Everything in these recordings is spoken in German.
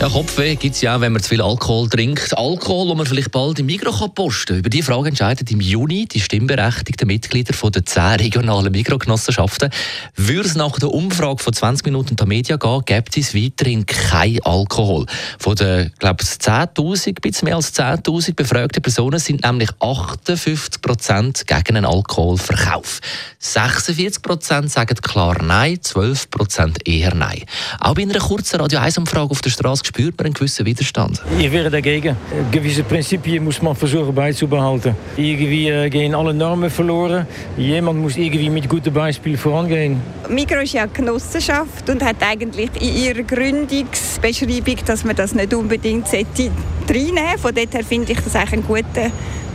ja, Kopfweh gibt es ja auch, wenn man zu viel Alkohol trinkt. Alkohol, den man vielleicht bald im Mikro posten kann. Über diese Frage entscheiden im Juni die stimmberechtigten Mitglieder von der zehn regionalen Mikrogenossenschaften. Würde es nach der Umfrage von 20 Minuten der Media gehen, gibt es weiterhin kein Alkohol. Von den, glaube ich, 10.000, ein bisschen mehr als 10.000 befragten Personen sind nämlich 58 Prozent gegen einen Alkoholverkauf. 46 Prozent sagen klar Nein, 12 Prozent eher Nein. Auch bei einer kurzen Radio 1-Umfrage auf der Straße spürt man einen gewissen Widerstand. Ich wäre dagegen. Gewisse Prinzipien muss man versuchen beizubehalten. Irgendwie äh, gehen alle Normen verloren. Jemand muss irgendwie mit gutem Beispiel vorangehen. Migros ist ja eine Genossenschaft und hat eigentlich in ihrer Gründungsbeschreibung, dass man das nicht unbedingt reinnehmen sollte. Von daher finde ich das eigentlich ein guter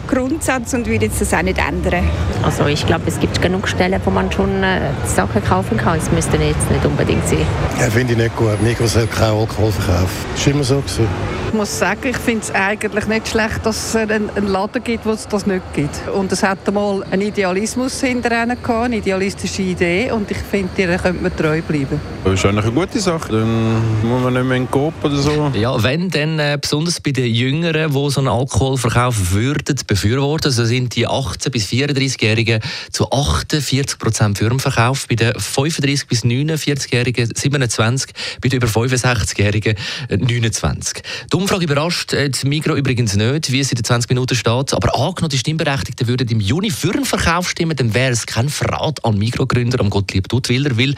Grundsatz und würde jetzt das auch nicht ändern. Also ich glaube, es gibt genug Stellen, wo man schon äh, Sachen kaufen kann. Es müsste jetzt nicht unbedingt sein. Ja, finde ich nicht gut. Migros soll keinen Alkohol verkaufen. Das war immer so. Gewesen. Ich muss sagen, ich finde es eigentlich nicht schlecht, dass es einen, Laden gibt, wo es das nicht gibt. Und es hat einmal einen Idealismus hinterher gehabt, eine idealistische Idee und ich finde, ihr könnte man treu bleiben. Das ist eigentlich eine gute Sache. Dann muss man nicht mehr in den oder so. Ja, wenn dann äh, besonders bei den Jüngeren, die so einen Alkoholverkauf würden befürworten, so sind die 18- bis 34-Jährigen zu 48 Prozent für den Verkauf, bei den 35- bis 49-Jährigen 27, bei den über 65-Jährigen 29. Die Umfrage überrascht äh, die Migro übrigens nicht, wie es in den 20 Minuten steht. Aber angenommen, die Stimmberechtigten würden im Juni für den Verkauf stimmen, dann wäre es kein Verrat an Migro-Gründer, am Gottlieb Duttwiller, weil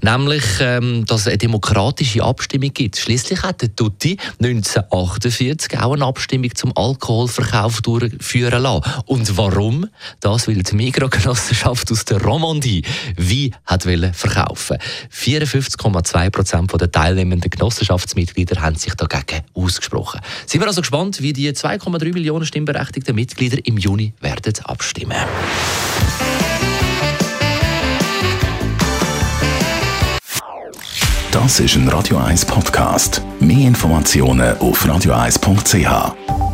nämlich, ähm, dass es eine demokratische Abstimmung gibt. Schließlich hat der Tutti 1948 auch eine Abstimmung zum Alkoholverkauf durchführen lassen. Und warum? Das, weil die Migro-Genossenschaft aus der Romandie wie hat verkaufen 54,2 Prozent der teilnehmenden Genossenschaftsmitglieder haben sich dagegen ausgesprochen ausgesprochen. Sind wir also gespannt, wie die 2,3 Millionen stimmberechtigten Mitglieder im Juni werden abstimmen. Das ist ein Radio 1 Podcast. Mehr Informationen auf radio1.ch.